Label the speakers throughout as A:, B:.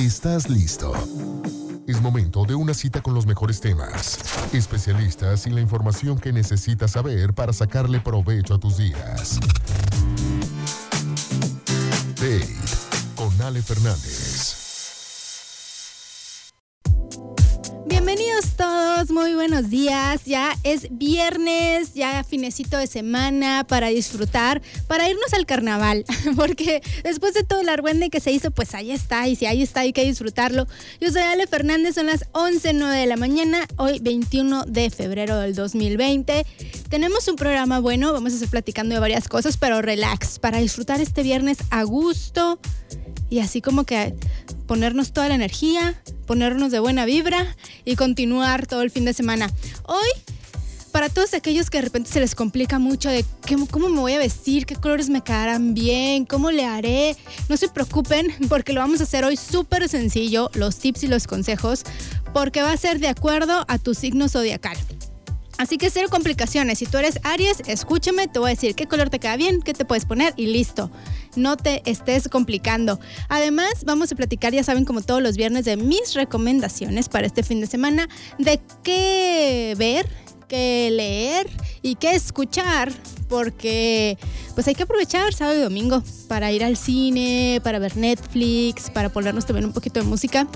A: ¿Estás listo? Es momento de una cita con los mejores temas, especialistas y la información que necesitas saber para sacarle provecho a tus días. Date con Ale Fernández.
B: Muy buenos días. Ya es viernes, ya finecito de semana para disfrutar, para irnos al carnaval, porque después de todo el argüende que se hizo, pues ahí está, y si ahí está hay que disfrutarlo. Yo soy Ale Fernández, son las 11.09 de la mañana, hoy 21 de febrero del 2020. Tenemos un programa bueno, vamos a estar platicando de varias cosas, pero relax, para disfrutar este viernes a gusto y así como que ponernos toda la energía, ponernos de buena vibra y continuar todo el fin de semana. Hoy, para todos aquellos que de repente se les complica mucho de cómo me voy a vestir, qué colores me quedarán bien, cómo le haré, no se preocupen porque lo vamos a hacer hoy súper sencillo, los tips y los consejos, porque va a ser de acuerdo a tu signo zodiacal. Así que cero complicaciones. Si tú eres Aries, escúchame, te voy a decir qué color te queda bien, qué te puedes poner y listo. No te estés complicando. Además, vamos a platicar, ya saben, como todos los viernes, de mis recomendaciones para este fin de semana, de qué ver, qué leer y qué escuchar, porque pues hay que aprovechar sábado y domingo para ir al cine, para ver Netflix, para ponernos también un poquito de música.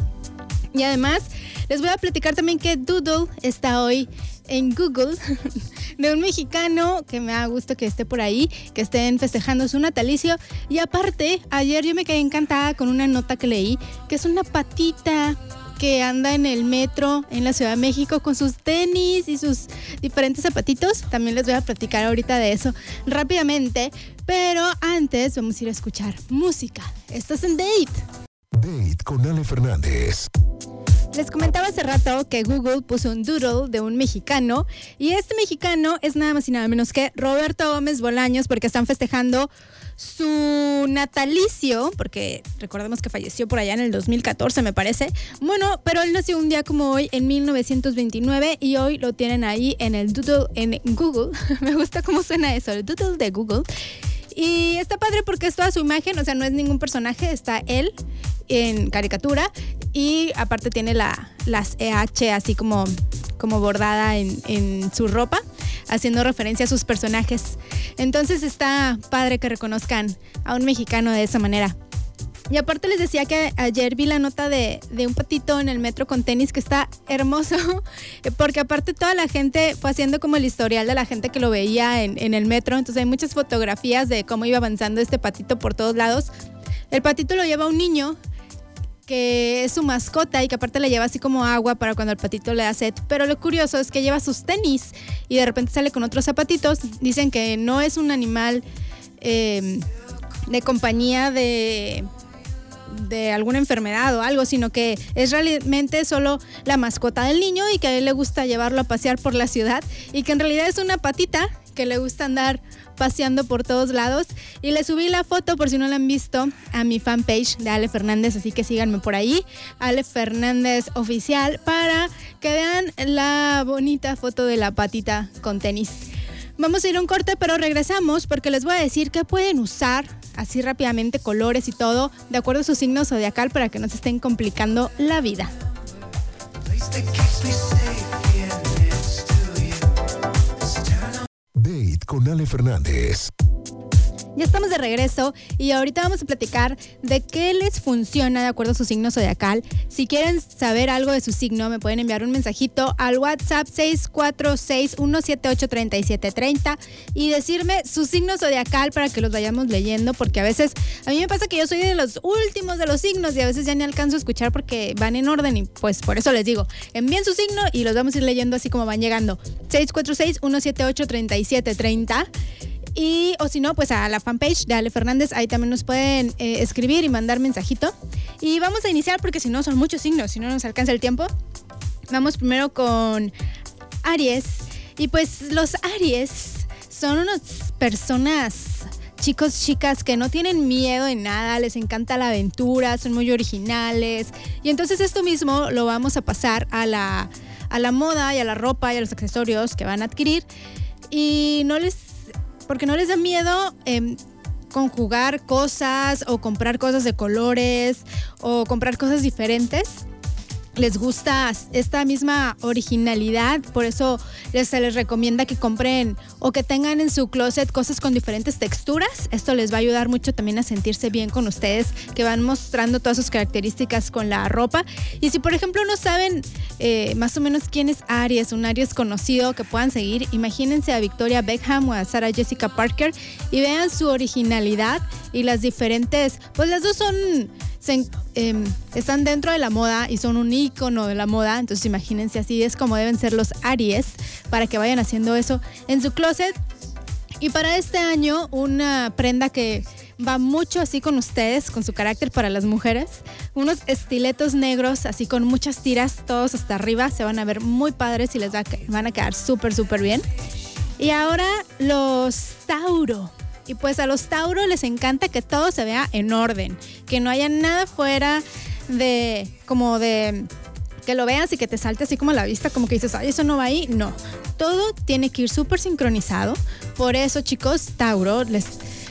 B: Y además, les voy a platicar también que Doodle está hoy en Google de un mexicano que me da gusto que esté por ahí, que estén festejando su natalicio. Y aparte, ayer yo me quedé encantada con una nota que leí, que es una patita que anda en el metro en la Ciudad de México con sus tenis y sus diferentes zapatitos. También les voy a platicar ahorita de eso rápidamente. Pero antes vamos a ir a escuchar música. Estás en Date.
A: Con Ale Fernández.
B: Les comentaba hace rato que Google puso un doodle de un mexicano y este mexicano es nada más y nada menos que Roberto Gómez Bolaños porque están festejando su natalicio, porque recordemos que falleció por allá en el 2014 me parece. Bueno, pero él nació un día como hoy en 1929 y hoy lo tienen ahí en el doodle en Google. me gusta cómo suena eso, el doodle de Google. Y está padre porque es toda su imagen, o sea, no es ningún personaje, está él en caricatura y aparte tiene la, las EH así como, como bordada en, en su ropa, haciendo referencia a sus personajes. Entonces está padre que reconozcan a un mexicano de esa manera. Y aparte les decía que ayer vi la nota de, de, un patito en el metro con tenis que está hermoso, porque aparte toda la gente fue haciendo como el historial de la gente que lo veía en, en, el metro, entonces hay muchas fotografías de cómo iba avanzando este patito por todos lados. El patito lo lleva un niño que es su mascota y que aparte le lleva así como agua para cuando el patito le da sed. Pero lo curioso es que lleva sus tenis y de repente sale con otros zapatitos. Dicen que no es un animal eh, de compañía de de alguna enfermedad o algo, sino que es realmente solo la mascota del niño y que a él le gusta llevarlo a pasear por la ciudad y que en realidad es una patita que le gusta andar paseando por todos lados. Y le subí la foto, por si no la han visto, a mi fanpage de Ale Fernández, así que síganme por ahí, Ale Fernández Oficial, para que vean la bonita foto de la patita con tenis. Vamos a ir a un corte, pero regresamos porque les voy a decir que pueden usar así rápidamente colores y todo, de acuerdo a su signo zodiacal para que no se estén complicando la vida.
A: Date con Ale Fernández.
B: Ya estamos de regreso y ahorita vamos a platicar de qué les funciona de acuerdo a su signo zodiacal. Si quieren saber algo de su signo, me pueden enviar un mensajito al WhatsApp 646-178-3730 y decirme su signo zodiacal para que los vayamos leyendo, porque a veces a mí me pasa que yo soy de los últimos de los signos y a veces ya ni alcanzo a escuchar porque van en orden y pues por eso les digo, envíen su signo y los vamos a ir leyendo así como van llegando. 646-178-3730. Y, o si no, pues a la fanpage de Ale Fernández, ahí también nos pueden eh, escribir y mandar mensajito. Y vamos a iniciar porque si no son muchos signos, si no nos alcanza el tiempo. Vamos primero con Aries. Y pues los Aries son unas personas chicos, chicas que no tienen miedo en nada, les encanta la aventura, son muy originales. Y entonces esto mismo lo vamos a pasar a la, a la moda y a la ropa y a los accesorios que van a adquirir. Y no les porque no les da miedo eh, conjugar cosas o comprar cosas de colores o comprar cosas diferentes les gusta esta misma originalidad, por eso se les recomienda que compren o que tengan en su closet cosas con diferentes texturas. Esto les va a ayudar mucho también a sentirse bien con ustedes, que van mostrando todas sus características con la ropa. Y si por ejemplo no saben eh, más o menos quién es Aries, un Aries conocido que puedan seguir, imagínense a Victoria Beckham o a Sarah Jessica Parker y vean su originalidad y las diferentes, pues las dos son Em, están dentro de la moda y son un icono de la moda. Entonces imagínense así es como deben ser los Aries para que vayan haciendo eso en su closet. Y para este año, una prenda que va mucho así con ustedes, con su carácter para las mujeres. Unos estiletos negros, así con muchas tiras, todos hasta arriba. Se van a ver muy padres y les van a quedar súper, súper bien. Y ahora los Tauro. Y pues a los Tauro les encanta que todo se vea en orden, que no haya nada fuera de como de que lo veas y que te salte así como la vista, como que dices, ay, eso no va ahí. No, todo tiene que ir súper sincronizado. Por eso, chicos, Tauro, les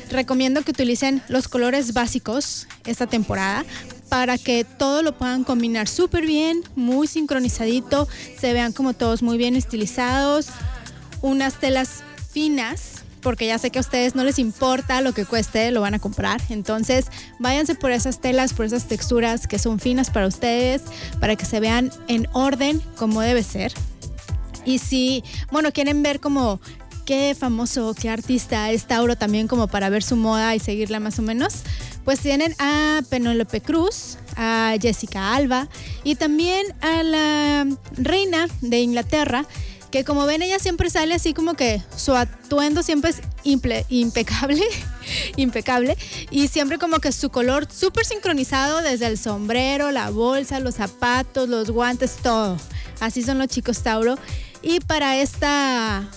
B: recomiendo que utilicen los colores básicos esta temporada para que todo lo puedan combinar súper bien, muy sincronizadito, se vean como todos muy bien estilizados, unas telas finas porque ya sé que a ustedes no les importa lo que cueste, lo van a comprar. Entonces, váyanse por esas telas, por esas texturas que son finas para ustedes, para que se vean en orden como debe ser. Y si, bueno, quieren ver como qué famoso, qué artista es Tauro también como para ver su moda y seguirla más o menos, pues tienen a Penélope Cruz, a Jessica Alba y también a la reina de Inglaterra, que como ven ella siempre sale así como que su atuendo siempre es impecable, impecable y siempre como que su color súper sincronizado desde el sombrero, la bolsa, los zapatos, los guantes, todo. Así son los chicos Tauro. Y para esta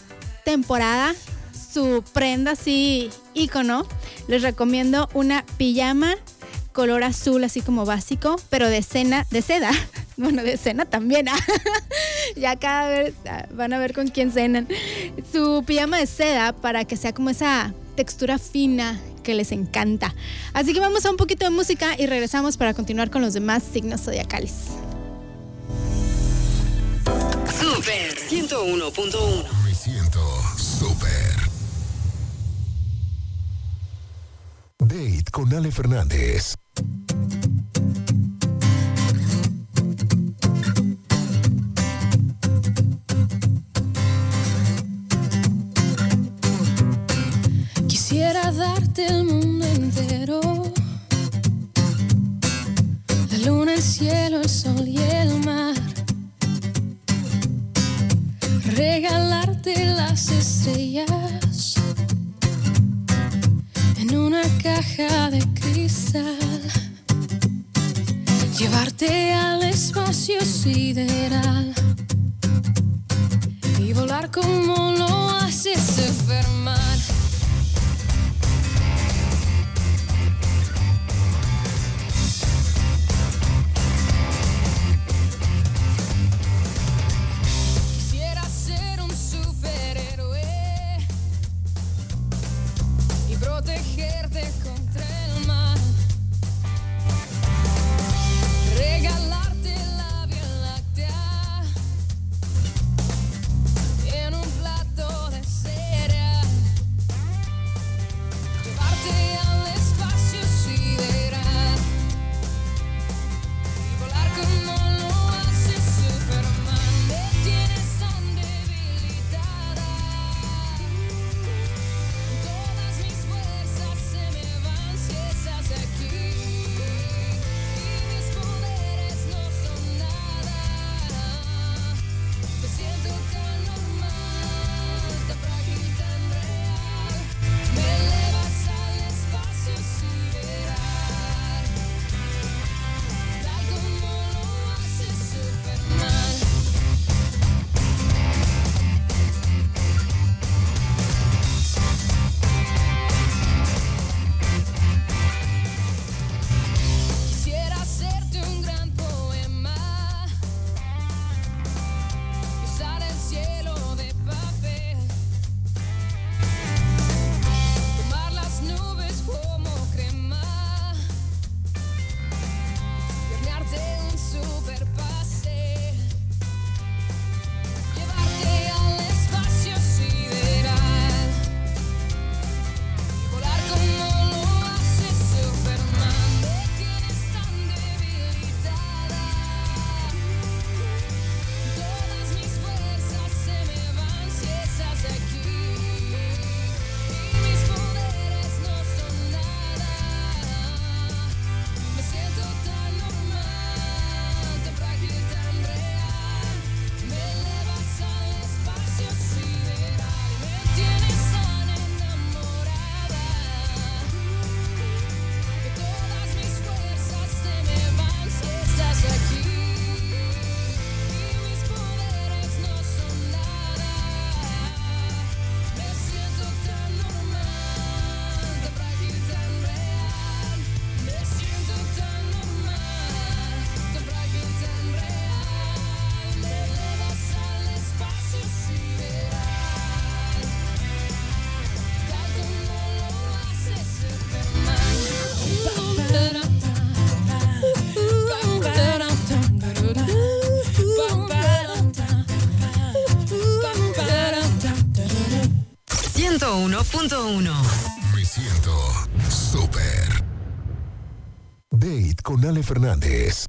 B: temporada, su prenda así ícono, les recomiendo una pijama color azul así como básico, pero de cena, de seda. Bueno, de cena también. ¿ah? ya cada vez ah, van a ver con quién cenan. Su pijama de seda para que sea como esa textura fina que les encanta. Así que vamos a un poquito de música y regresamos para continuar con los demás signos zodiacales.
C: Super 101.1 Me
A: siento super. Date con Ale Fernández.
D: Quisiera darte el mundo entero. La luna, el cielo, el sol y el mar. Regalarte las estrellas en una caja de cristal. Llevarte al espacio sideral y volar como lo
C: 101.1.
A: Me siento súper. Date con Ale Fernández.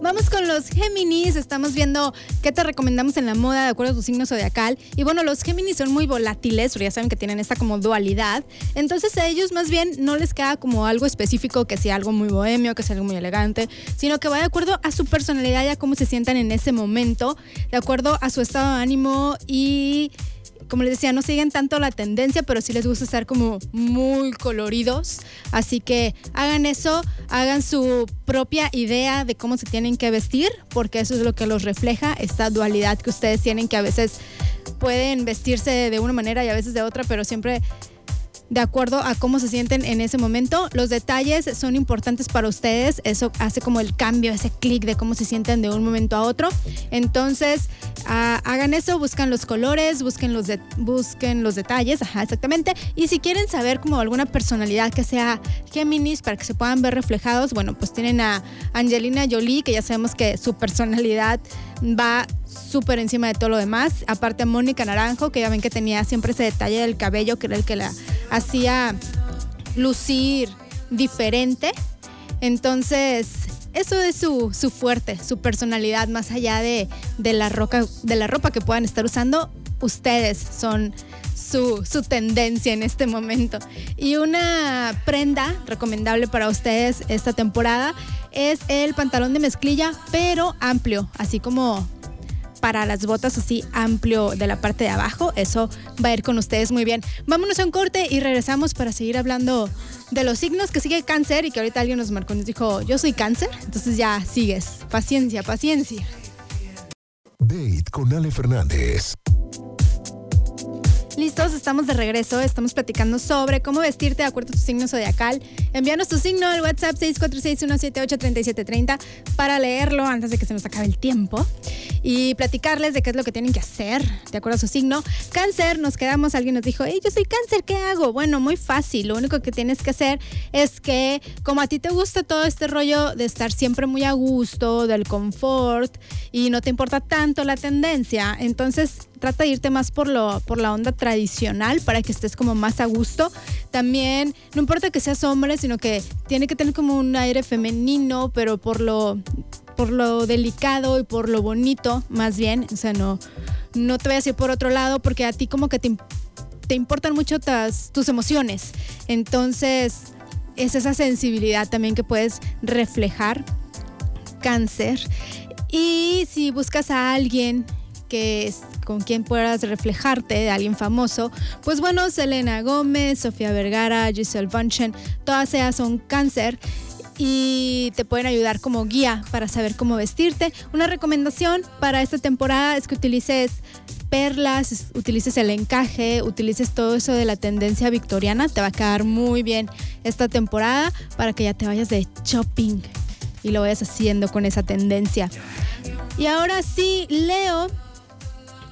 B: Vamos con los Géminis, estamos viendo qué te recomendamos en la moda de acuerdo a tu signo zodiacal. Y bueno, los Géminis son muy volátiles, pero ya saben que tienen esta como dualidad. Entonces a ellos más bien no les queda como algo específico, que sea algo muy bohemio, que sea algo muy elegante, sino que va de acuerdo a su personalidad y a cómo se sientan en ese momento, de acuerdo a su estado de ánimo y como les decía, no siguen tanto la tendencia, pero sí les gusta estar como muy coloridos. Así que hagan eso, hagan su propia idea de cómo se tienen que vestir, porque eso es lo que los refleja, esta dualidad que ustedes tienen, que a veces pueden vestirse de una manera y a veces de otra, pero siempre de acuerdo a cómo se sienten en ese momento. Los detalles son importantes para ustedes, eso hace como el cambio, ese clic de cómo se sienten de un momento a otro. Entonces, ah, hagan eso, buscan los colores, busquen los, busquen los detalles, ajá, exactamente. Y si quieren saber como alguna personalidad que sea Géminis para que se puedan ver reflejados, bueno, pues tienen a Angelina Jolie, que ya sabemos que su personalidad va súper encima de todo lo demás. Aparte Mónica Naranjo, que ya ven que tenía siempre ese detalle del cabello, que era el que la hacía lucir diferente. Entonces, eso es su, su fuerte, su personalidad, más allá de, de la roca, de la ropa que puedan estar usando, ustedes son su, tendencia en este momento. Y una prenda recomendable para ustedes esta temporada es el pantalón de mezclilla, pero amplio, así como para las botas así amplio de la parte de abajo. Eso va a ir con ustedes muy bien. Vámonos a un corte y regresamos para seguir hablando de los signos que sigue cáncer y que ahorita alguien nos marcó y nos dijo, yo soy cáncer. Entonces ya sigues. Paciencia, paciencia.
A: Date con Ale Fernández.
B: Listos, estamos de regreso. Estamos platicando sobre cómo vestirte de acuerdo a tu signo zodiacal. Envíanos tu signo al WhatsApp 646-178-3730 para leerlo antes de que se nos acabe el tiempo y platicarles de qué es lo que tienen que hacer de acuerdo a su signo. Cáncer, nos quedamos, alguien nos dijo, hey, yo soy cáncer, ¿qué hago? Bueno, muy fácil. Lo único que tienes que hacer es que, como a ti te gusta todo este rollo de estar siempre muy a gusto, del confort y no te importa tanto la tendencia, entonces trata de irte más por, lo, por la onda tradicional para que estés como más a gusto. También, no importa que seas hombre, sino que tiene que tener como un aire femenino, pero por lo, por lo delicado y por lo bonito, más bien. O sea, no, no te vayas a ir por otro lado porque a ti como que te, te importan mucho tas- tus emociones. Entonces, es esa sensibilidad también que puedes reflejar cáncer. Y si buscas a alguien que con quien puedas reflejarte, de alguien famoso, pues bueno, Selena Gómez, Sofía Vergara, Giselle Bunchen, todas ellas son cáncer y te pueden ayudar como guía para saber cómo vestirte. Una recomendación para esta temporada es que utilices perlas, es- utilices el encaje, utilices todo eso de la tendencia victoriana, te va a quedar muy bien esta temporada para que ya te vayas de shopping y lo vayas haciendo con esa tendencia. Y ahora sí, Leo.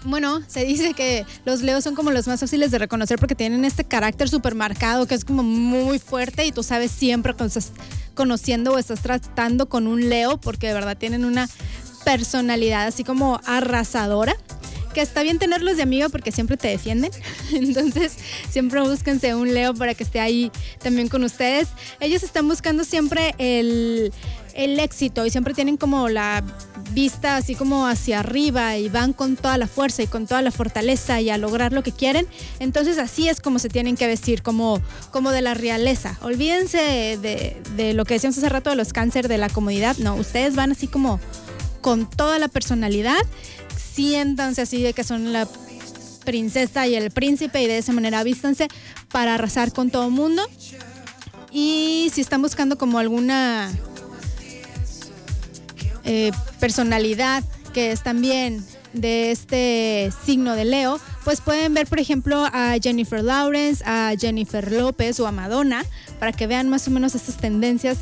B: Bueno, se dice que los leos son como los más fáciles de reconocer porque tienen este carácter súper marcado que es como muy fuerte y tú sabes siempre cuando estás conociendo o estás tratando con un leo porque de verdad tienen una personalidad así como arrasadora. Que está bien tenerlos de amigo porque siempre te defienden. Entonces, siempre búsquense un Leo para que esté ahí también con ustedes. Ellos están buscando siempre el, el éxito y siempre tienen como la vista así como hacia arriba y van con toda la fuerza y con toda la fortaleza y a lograr lo que quieren. Entonces así es como se tienen que vestir, como, como de la realeza. Olvídense de, de lo que decíamos hace rato de los cáncer de la comodidad. No, ustedes van así como con toda la personalidad. Siéntanse así de que son la princesa y el príncipe y de esa manera vístanse para arrasar con todo el mundo. Y si están buscando como alguna eh, personalidad que es también de este signo de Leo, pues pueden ver, por ejemplo, a Jennifer Lawrence, a Jennifer López o a Madonna, para que vean más o menos estas tendencias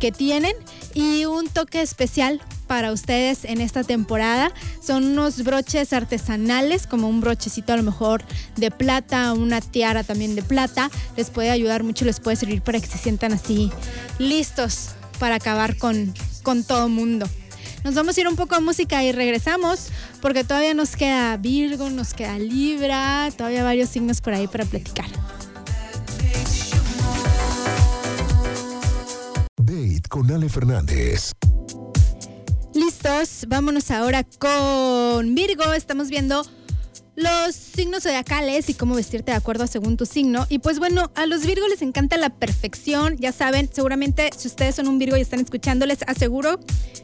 B: que tienen. Y un toque especial para ustedes en esta temporada son unos broches artesanales, como un brochecito a lo mejor de plata, una tiara también de plata. Les puede ayudar mucho, les puede servir para que se sientan así listos para acabar con, con todo mundo. Nos vamos a ir un poco a música y regresamos porque todavía nos queda Virgo, nos queda Libra, todavía varios signos por ahí para platicar.
A: Date con Ale Fernández.
B: Listos, vámonos ahora con Virgo. Estamos viendo los signos zodiacales y cómo vestirte de acuerdo según tu signo. Y pues bueno, a los Virgo les encanta la perfección. Ya saben, seguramente si ustedes son un Virgo y están escuchando, les aseguro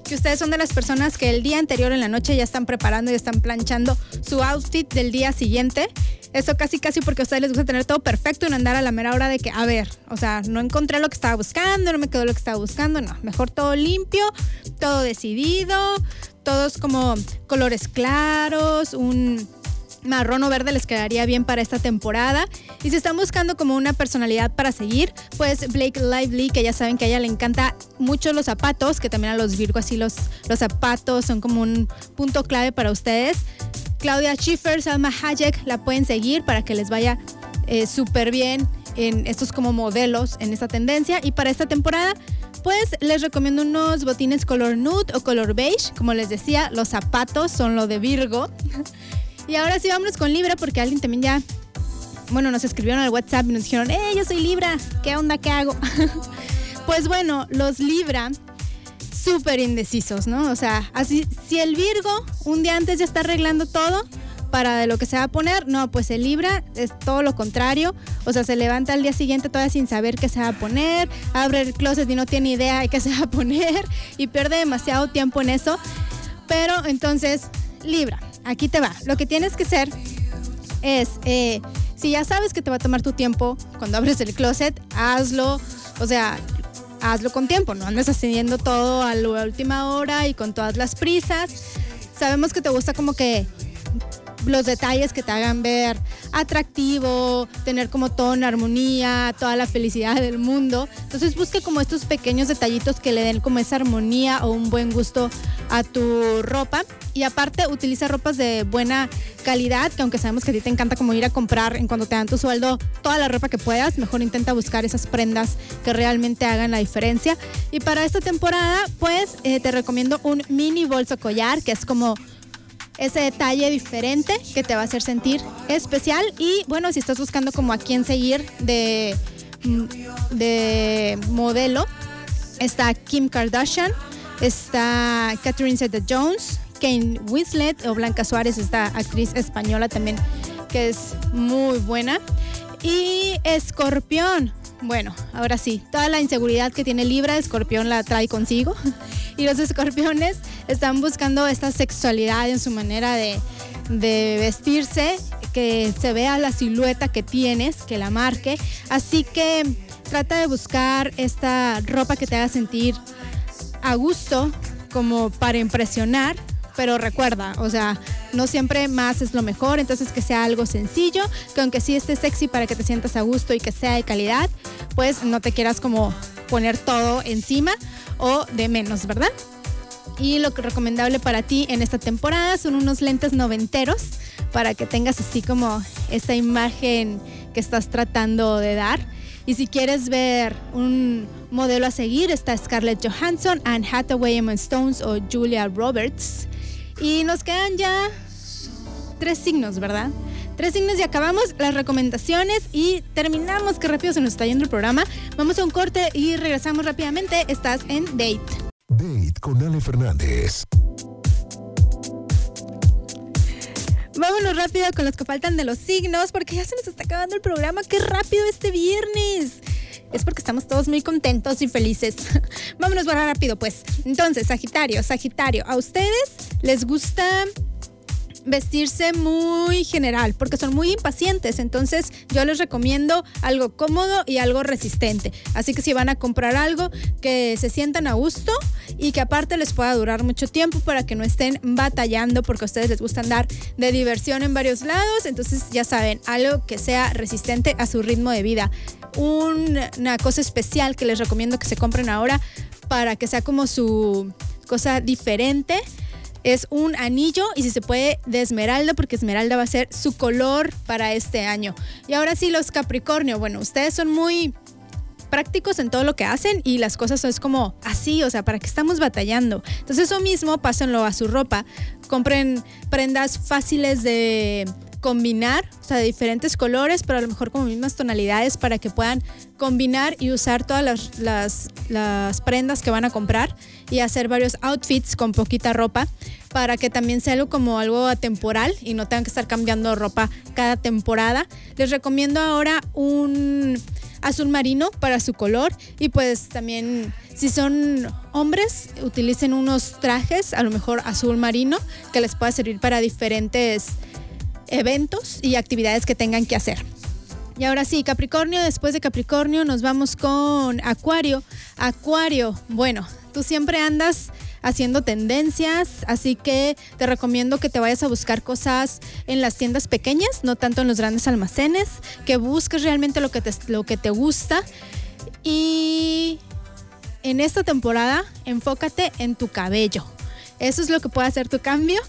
B: que ustedes son de las personas que el día anterior en la noche ya están preparando y están planchando su outfit del día siguiente. Eso casi casi porque a ustedes les gusta tener todo perfecto y no andar a la mera hora de que, a ver, o sea, no encontré lo que estaba buscando, no me quedó lo que estaba buscando, no, mejor todo limpio, todo decidido, todos como colores claros, un marrón o verde les quedaría bien para esta temporada. Y si están buscando como una personalidad para seguir, pues Blake Lively, que ya saben que a ella le encanta mucho los zapatos, que también a los Virgo así los, los zapatos son como un punto clave para ustedes. Claudia Schiffer, Salma Hayek, la pueden seguir para que les vaya eh, súper bien en estos como modelos en esta tendencia. Y para esta temporada, pues les recomiendo unos botines color nude o color beige. Como les decía, los zapatos son lo de Virgo. Y ahora sí, vámonos con Libra, porque alguien también ya, bueno, nos escribieron al WhatsApp y nos dijeron, ¡eh, yo soy Libra! ¿Qué onda? ¿Qué hago? pues bueno, los Libra, súper indecisos, ¿no? O sea, así, si el Virgo un día antes ya está arreglando todo, para de lo que se va a poner. No, pues el Libra es todo lo contrario. O sea, se levanta al día siguiente todavía sin saber qué se va a poner, abre el closet y no tiene idea de qué se va a poner y pierde demasiado tiempo en eso. Pero entonces, Libra, aquí te va. Lo que tienes que hacer es, eh, si ya sabes que te va a tomar tu tiempo cuando abres el closet, hazlo. O sea, hazlo con tiempo, no andes haciendo todo a la última hora y con todas las prisas. Sabemos que te gusta como que los detalles que te hagan ver atractivo, tener como todo en armonía, toda la felicidad del mundo. Entonces busca como estos pequeños detallitos que le den como esa armonía o un buen gusto a tu ropa. Y aparte utiliza ropas de buena calidad, que aunque sabemos que a ti te encanta como ir a comprar en cuando te dan tu sueldo toda la ropa que puedas, mejor intenta buscar esas prendas que realmente hagan la diferencia. Y para esta temporada, pues eh, te recomiendo un mini bolso collar, que es como ese detalle diferente que te va a hacer sentir especial. Y bueno, si estás buscando como a quién seguir de, mm, de modelo, está Kim Kardashian, está Catherine Zeta Jones, Kane Winslet o Blanca Suárez, esta actriz española también que es muy buena. Y Escorpión, bueno, ahora sí, toda la inseguridad que tiene Libra, Escorpión la trae consigo. Y los escorpiones están buscando esta sexualidad en su manera de, vestirse, que se vea la silueta que tienes, que la marque. Así que trata de buscar esta ropa que te haga sentir a gusto, como para impresionar, pero recuerda, o sea, no siempre más es lo mejor, entonces que sea algo sencillo, que aunque sí esté sexy para que te sientas a gusto y que sea de calidad, pues no te quieras como poner todo encima o de menos, ¿verdad? Y lo recomendable para ti en esta temporada son unos lentes noventeros para que tengas así como esa imagen que estás tratando de dar. Y si quieres ver un modelo a seguir, está Scarlett Johansson, Anne Hathaway, Emma Stones o Julia Roberts. Y nos quedan ya tres signos, ¿verdad? Tres signos y acabamos las recomendaciones y terminamos. Qué rápido se nos está yendo el programa. Vamos a un corte y regresamos rápidamente. Estás en Date.
A: Date con Ale Fernández.
B: Vámonos rápido con los que faltan de los signos porque ya se nos está acabando el programa. Qué rápido este viernes es porque estamos todos muy contentos y felices. Vámonos para rápido, pues. Entonces, Sagitario, Sagitario, ¿a ustedes les gusta vestirse muy general porque son muy impacientes. Entonces yo les recomiendo algo cómodo y algo resistente. Así que si van a comprar algo, que se sientan a gusto y que aparte les pueda durar mucho tiempo para que no estén batallando porque a ustedes les gusta andar de diversión en varios lados. Entonces ya saben, algo que sea resistente a su ritmo de vida. Una cosa especial que les recomiendo que se compren ahora para que sea como su cosa diferente es un anillo y si se puede de esmeralda porque esmeralda va a ser su color para este año. Y ahora sí, los Capricornio, bueno, ustedes son muy prácticos en todo lo que hacen y las cosas es como así, o sea, ¿para qué estamos batallando? Entonces eso mismo, pásenlo a su ropa, compren prendas fáciles de combinar, o sea, de diferentes colores, pero a lo mejor como mismas tonalidades para que puedan combinar y usar todas las, las, las prendas que van a comprar y hacer varios outfits con poquita ropa para que también sea algo como algo atemporal y no tengan que estar cambiando ropa cada temporada. Les recomiendo ahora un azul marino para su color y pues también si son hombres utilicen unos trajes a lo mejor azul marino que les pueda servir para diferentes eventos y actividades que tengan que hacer. Y ahora sí, Capricornio, después de Capricornio nos vamos con Acuario. Acuario, bueno, tú siempre andas haciendo tendencias, así que te recomiendo que te vayas a buscar cosas en las tiendas pequeñas, no tanto en los grandes almacenes, que busques realmente lo que te, lo que te gusta y en esta temporada enfócate en tu cabello. Eso es lo que puede hacer tu cambio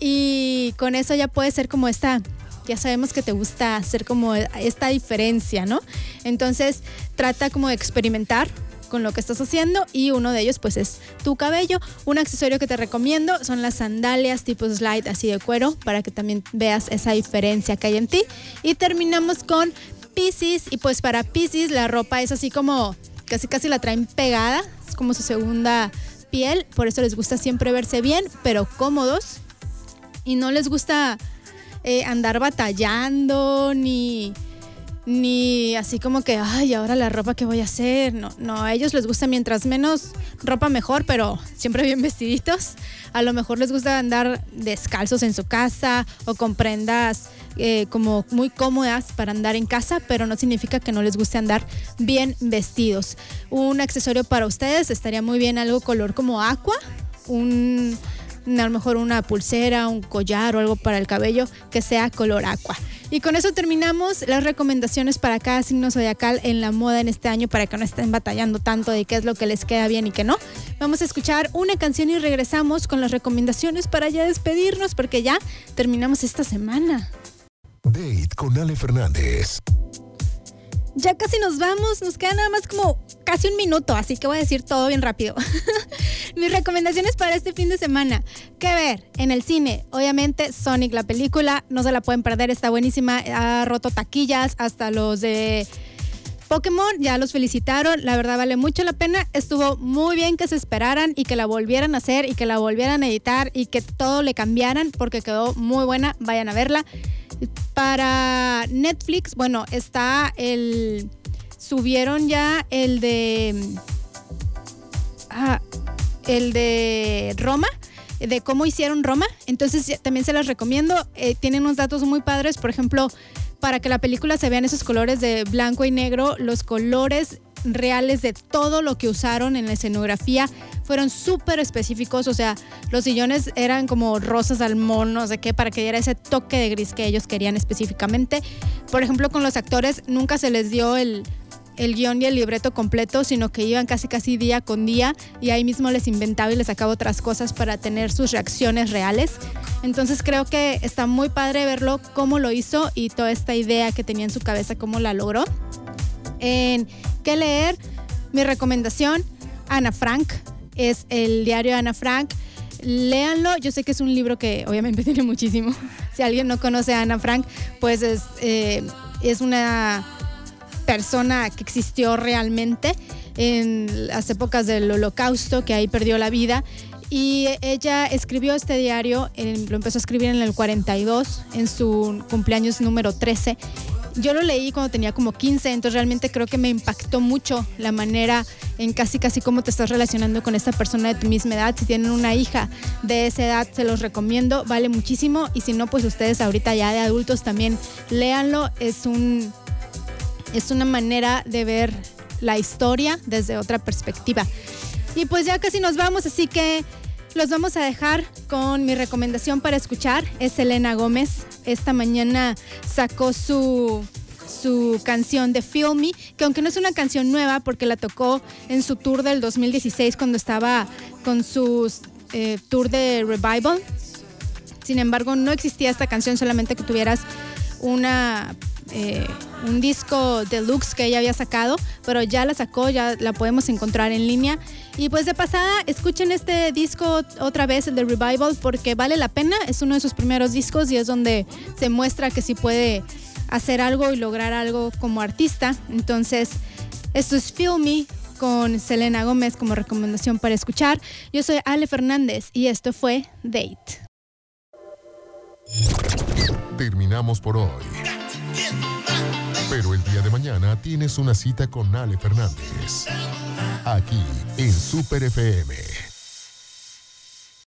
B: y con eso ya puede ser como esta ya sabemos que te gusta hacer como esta diferencia, ¿no? Entonces trata como de experimentar con lo que estás haciendo y uno de ellos pues es tu cabello. Un accesorio que te recomiendo son las sandalias tipo slide así de cuero para que también veas esa diferencia que hay en ti. Y terminamos con Pisces y pues para Pisces la ropa es así como casi casi la traen pegada, es como su segunda piel, por eso les gusta siempre verse bien, pero cómodos y no les gusta eh, andar batallando ni ni así como que, ay, ahora la ropa que voy a hacer. No, no, a ellos les gusta mientras menos ropa mejor, pero siempre bien vestiditos. A lo mejor les gusta andar descalzos en su casa o con prendas eh, como muy cómodas para andar en casa, pero no significa que no les guste andar bien vestidos. Un accesorio para ustedes estaría muy bien algo color como aqua, un a lo mejor una pulsera, un collar o algo para el cabello que sea color aqua. Y con eso terminamos las recomendaciones para cada signo zodiacal en la moda en este año para que no estén batallando tanto de qué es lo que les queda bien y qué no. Vamos a escuchar una canción y regresamos con las recomendaciones para ya despedirnos porque ya terminamos esta semana.
A: Date con Ale Fernández.
B: Ya casi nos vamos, nos queda nada más como casi un minuto, así que voy a decir todo bien rápido. Mis recomendaciones para este fin de semana. ¿Qué ver? En el cine, obviamente Sonic la película, no se la pueden perder, está buenísima, ha roto taquillas, hasta los de Pokémon ya los felicitaron, la verdad vale mucho la pena, estuvo muy bien que se esperaran y que la volvieran a hacer y que la volvieran a editar y que todo le cambiaran porque quedó muy buena, vayan a verla. Para Netflix, bueno, está el. Subieron ya el de. Ah, el de Roma de cómo hicieron Roma. Entonces también se las recomiendo. Eh, tienen unos datos muy padres. Por ejemplo, para que la película se vean esos colores de blanco y negro, los colores reales de todo lo que usaron en la escenografía fueron súper específicos, o sea, los sillones eran como rosas al no sé qué, para que diera ese toque de gris que ellos querían específicamente. Por ejemplo, con los actores nunca se les dio el, el guion y el libreto completo, sino que iban casi casi día con día y ahí mismo les inventaba y les sacaba otras cosas para tener sus reacciones reales. Entonces creo que está muy padre verlo cómo lo hizo y toda esta idea que tenía en su cabeza, cómo la logró. En qué leer, mi recomendación, Ana Frank, es el diario de Ana Frank. Léanlo, yo sé que es un libro que obviamente tiene muchísimo. Si alguien no conoce a Ana Frank, pues es, eh, es una persona que existió realmente en las épocas del holocausto, que ahí perdió la vida. Y ella escribió este diario, lo empezó a escribir en el 42, en su cumpleaños número 13 yo lo leí cuando tenía como 15, entonces realmente creo que me impactó mucho la manera en casi casi cómo te estás relacionando con esta persona de tu misma edad. Si tienen una hija de esa edad, se los recomiendo, vale muchísimo. Y si no, pues ustedes ahorita ya de adultos también léanlo. Es un es una manera de ver la historia desde otra perspectiva. Y pues ya casi nos vamos, así que los vamos a dejar con mi recomendación para escuchar. Es Elena Gómez. Esta mañana sacó su, su canción de Feel Me, que aunque no es una canción nueva porque la tocó en su tour del 2016 cuando estaba con su eh, tour de Revival. Sin embargo, no existía esta canción, solamente que tuvieras una... Eh, un disco deluxe que ella había sacado, pero ya la sacó, ya la podemos encontrar en línea. Y pues de pasada, escuchen este disco otra vez, el de Revival, porque vale la pena. Es uno de sus primeros discos y es donde se muestra que sí puede hacer algo y lograr algo como artista. Entonces, esto es Feel Me con Selena Gómez como recomendación para escuchar. Yo soy Ale Fernández y esto fue Date.
A: Terminamos por hoy. Pero el día de mañana tienes una cita con Ale Fernández. Aquí en Super FM.